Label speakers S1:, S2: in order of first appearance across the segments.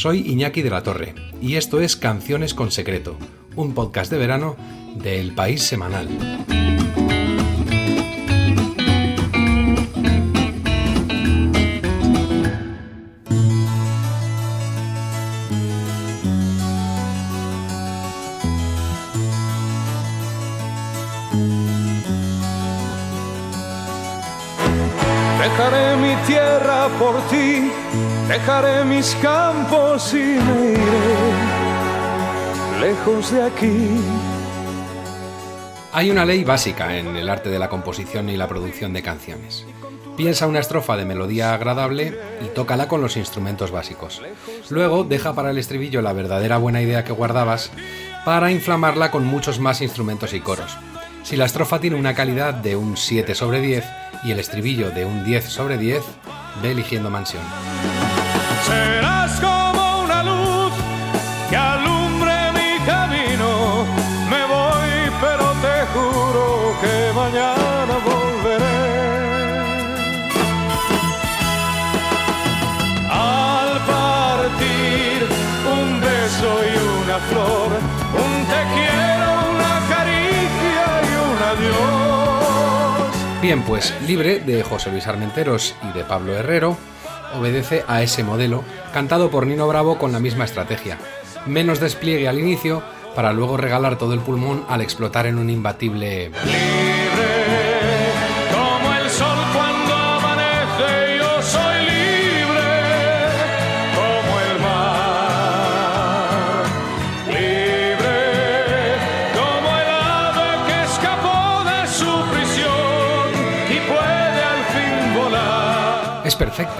S1: Soy Iñaki de la Torre y esto es Canciones con Secreto, un podcast de verano de El País Semanal.
S2: Dejaré mi tierra por ti, dejaré mis campos y me iré lejos de aquí.
S1: Hay una ley básica en el arte de la composición y la producción de canciones. Piensa una estrofa de melodía agradable y tócala con los instrumentos básicos. Luego deja para el estribillo la verdadera buena idea que guardabas para inflamarla con muchos más instrumentos y coros. Si la estrofa tiene una calidad de un 7 sobre 10, y el estribillo de un 10 sobre 10 ve eligiendo mansión.
S2: Serás como una luz que alumbre mi camino. Me voy, pero te juro que mañana volveré. Al partir, un beso y una flor, un te quiero, una caricia y un adiós.
S1: Bien, pues Libre de José Luis Armenteros y de Pablo Herrero obedece a ese modelo, cantado por Nino Bravo con la misma estrategia. Menos despliegue al inicio, para luego regalar todo el pulmón al explotar en un imbatible...
S2: Libre, como el sol cuando amanece, yo soy libre, como el mar. Libre, como el ave que escapó de su prisión y puede al fin volar.
S1: Es perfecta.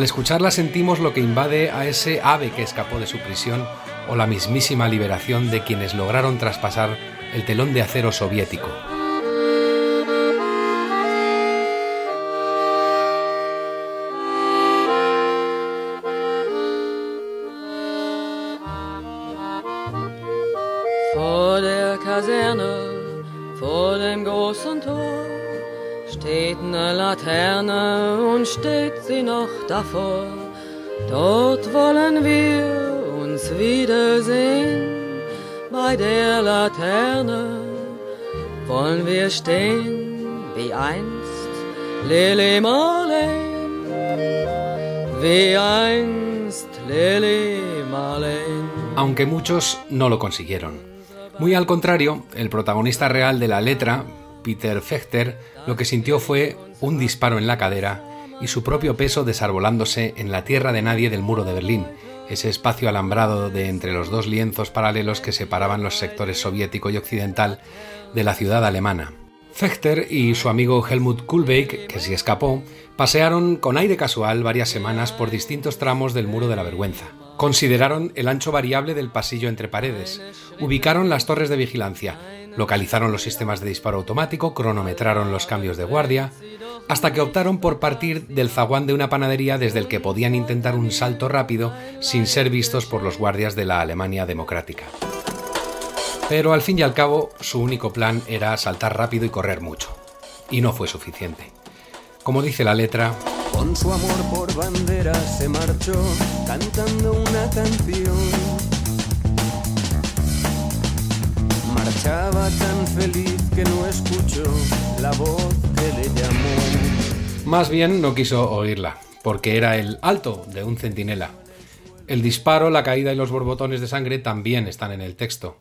S1: Al escucharla sentimos lo que invade a ese ave que escapó de su prisión o la mismísima liberación de quienes lograron traspasar el telón de acero soviético.
S3: Dort wollen wir uns wiedersehen, bei der Laterne wollen wir stehen, wie einst Lily Marlene, wie einst Lily Marlene.
S1: aunque muchos no lo consiguieron. Muy al contrario, el protagonista real de la letra, Peter Fechter, lo que sintió fue un disparo en la cadera y su propio peso desarbolándose en la tierra de nadie del muro de Berlín, ese espacio alambrado de entre los dos lienzos paralelos que separaban los sectores soviético y occidental de la ciudad alemana. Fechter y su amigo Helmut Kulbeck, que se escapó, pasearon con aire casual varias semanas por distintos tramos del muro de la vergüenza. Consideraron el ancho variable del pasillo entre paredes, ubicaron las torres de vigilancia, localizaron los sistemas de disparo automático, cronometraron los cambios de guardia, hasta que optaron por partir del zaguán de una panadería desde el que podían intentar un salto rápido sin ser vistos por los guardias de la Alemania democrática. Pero al fin y al cabo, su único plan era saltar rápido y correr mucho. Y no fue suficiente. Como dice la letra.
S4: Voz que le llamó.
S1: más bien no quiso oírla, porque era el alto de un centinela. El disparo, la caída y los borbotones de sangre también están en el texto.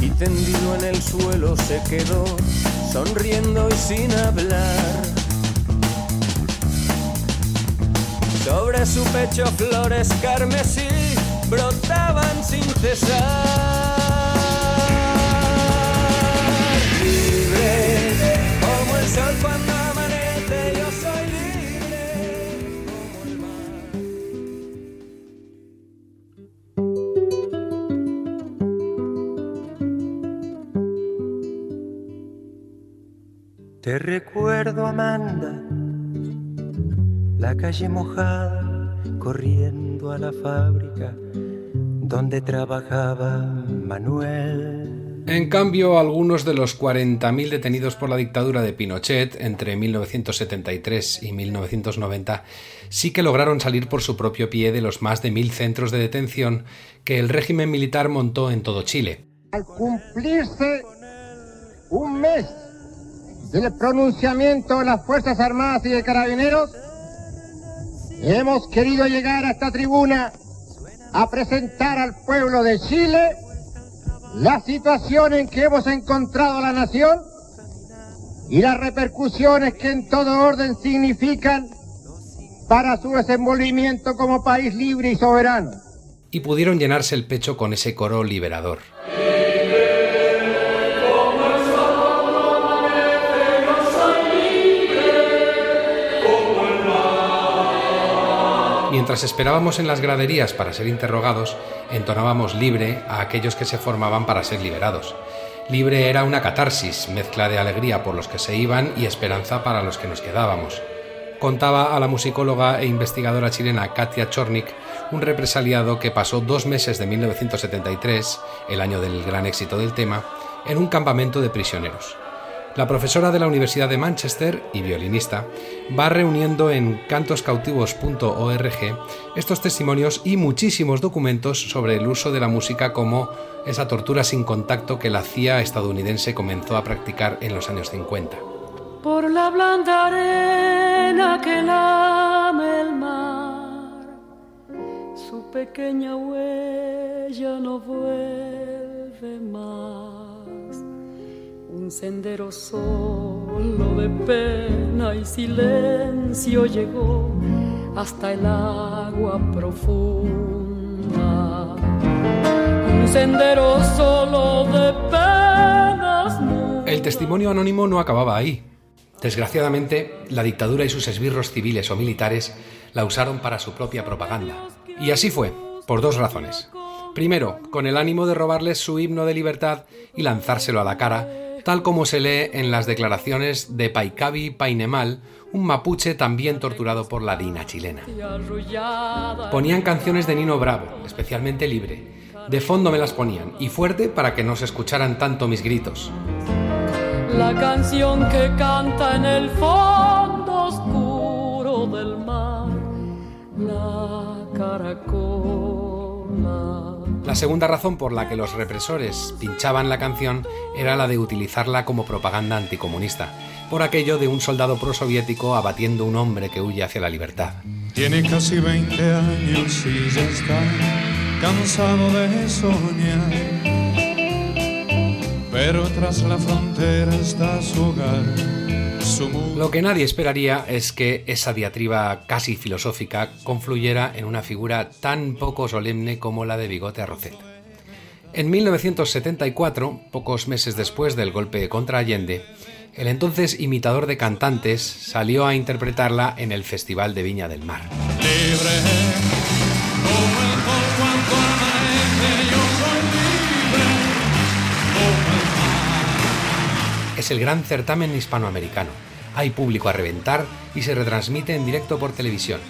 S4: Y tendido en el suelo se quedó, sonriendo y sin hablar. Sobre su pecho flores carmesí brotaban sin cesar.
S5: Te recuerdo, Amanda, la calle mojada, corriendo a la fábrica donde trabajaba Manuel.
S1: En cambio, algunos de los 40.000 detenidos por la dictadura de Pinochet entre 1973 y 1990 sí que lograron salir por su propio pie de los más de mil centros de detención que el régimen militar montó en todo Chile.
S6: Al cumplirse un mes del pronunciamiento de las Fuerzas Armadas y de Carabineros, hemos querido llegar a esta tribuna a presentar al pueblo de Chile la situación en que hemos encontrado a la nación y las repercusiones que en todo orden significan para su desenvolvimiento como país libre y soberano.
S1: Y pudieron llenarse el pecho con ese coro liberador. Mientras esperábamos en las graderías para ser interrogados, entonábamos libre a aquellos que se formaban para ser liberados. Libre era una catarsis, mezcla de alegría por los que se iban y esperanza para los que nos quedábamos. Contaba a la musicóloga e investigadora chilena Katia Chornik, un represaliado que pasó dos meses de 1973, el año del gran éxito del tema, en un campamento de prisioneros. La profesora de la Universidad de Manchester y violinista va reuniendo en cantoscautivos.org estos testimonios y muchísimos documentos sobre el uso de la música como esa tortura sin contacto que la CIA estadounidense comenzó a practicar en los años 50.
S3: Por la blanda arena que lame el mar, su pequeña huella no vuelve más sendero solo de pena y silencio llegó hasta el agua profunda. Un sendero solo de penas.
S1: El testimonio anónimo no acababa ahí. Desgraciadamente, la dictadura y sus esbirros civiles o militares la usaron para su propia propaganda. Y así fue, por dos razones. Primero, con el ánimo de robarles su himno de libertad y lanzárselo a la cara tal como se lee en las declaraciones de Paicabi Painemal, un mapuche también torturado por la DINA chilena. Ponían canciones de Nino Bravo, especialmente libre. De fondo me las ponían, y fuerte para que no se escucharan tanto mis gritos.
S3: La canción que canta en el fondo oscuro del mar, la caracola.
S1: La segunda razón por la que los represores pinchaban la canción era la de utilizarla como propaganda anticomunista, por aquello de un soldado prosoviético abatiendo un hombre que huye hacia la libertad.
S2: Tiene casi 20 años y ya está cansado de soñar. Pero tras la frontera está su hogar.
S1: Lo que nadie esperaría es que esa diatriba casi filosófica confluyera en una figura tan poco solemne como la de Bigote Arrocet. En 1974, pocos meses después del golpe contra Allende, el entonces imitador de cantantes salió a interpretarla en el Festival de Viña del mar. Es el gran certamen hispanoamericano. Hay público a reventar y se retransmite en directo por televisión.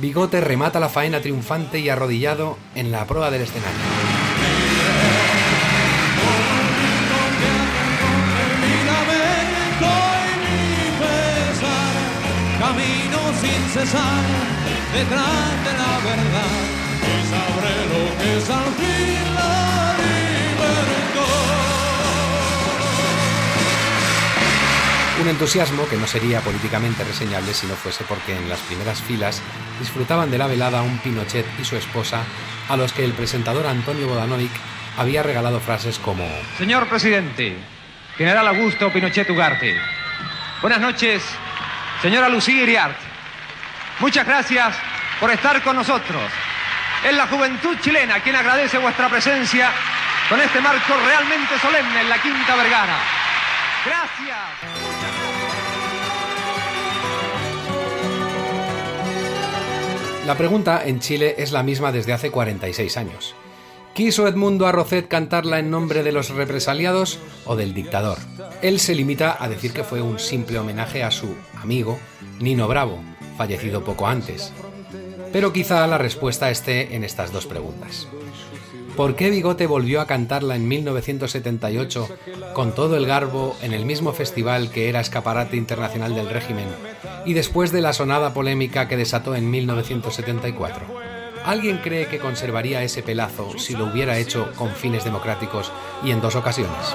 S1: Bigote remata la faena triunfante y arrodillado en la proa del escenario.
S2: Camino sin cesar detrás de la verdad es al
S1: Un entusiasmo que no sería políticamente reseñable si no fuese porque en las primeras filas disfrutaban de la velada un Pinochet y su esposa a los que el presentador Antonio Bodanovic había regalado frases como
S7: Señor presidente, general Augusto Pinochet Ugarte. Buenas noches, señora Lucía Iriart. Muchas gracias por estar con nosotros. Es la juventud chilena quien agradece vuestra presencia con este marco realmente solemne en la Quinta Vergara. Gracias.
S1: La pregunta en Chile es la misma desde hace 46 años. ¿Quiso Edmundo Arrocet cantarla en nombre de los represaliados o del dictador? Él se limita a decir que fue un simple homenaje a su amigo Nino Bravo, fallecido poco antes. Pero quizá la respuesta esté en estas dos preguntas.
S8: ¿Por qué Bigote volvió a cantarla en 1978 con todo el garbo en el mismo festival que era escaparate internacional del régimen y después de la sonada polémica que desató en 1974? ¿Alguien cree que conservaría ese pelazo si lo hubiera hecho con fines democráticos y en dos ocasiones?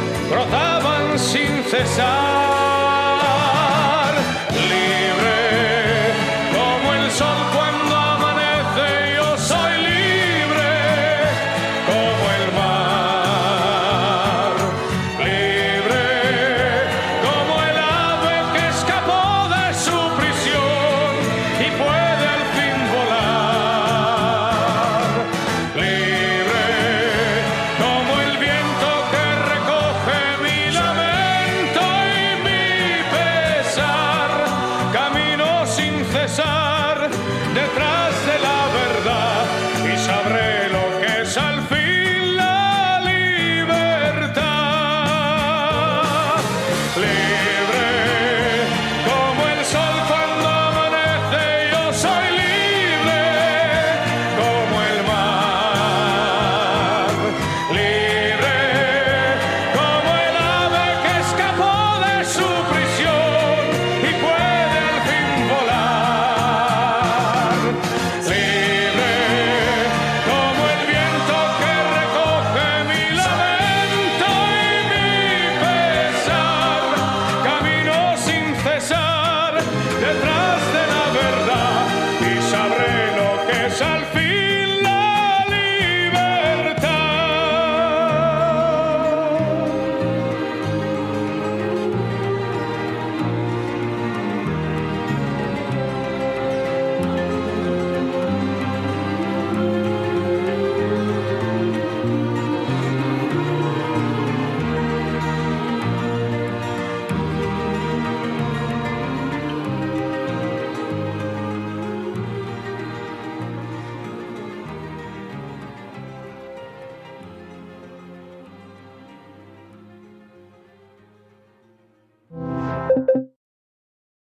S1: brotaban sin cesar.